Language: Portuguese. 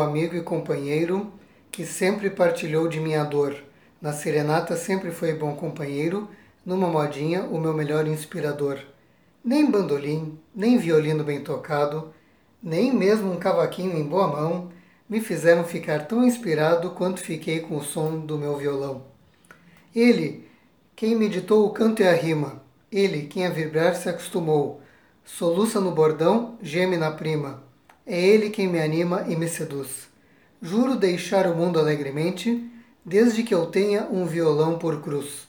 amigo e companheiro, que sempre partilhou de minha dor. Na serenata sempre foi bom companheiro, numa modinha o meu melhor inspirador. Nem bandolim, nem violino bem tocado, nem mesmo um cavaquinho em boa mão me fizeram ficar tão inspirado quanto fiquei com o som do meu violão. Ele, quem meditou o canto e a rima, ele, quem a vibrar se acostumou, soluça no bordão, geme na prima. É ele quem me anima e me seduz. Juro deixar o mundo alegremente, desde que eu tenha um violão por cruz.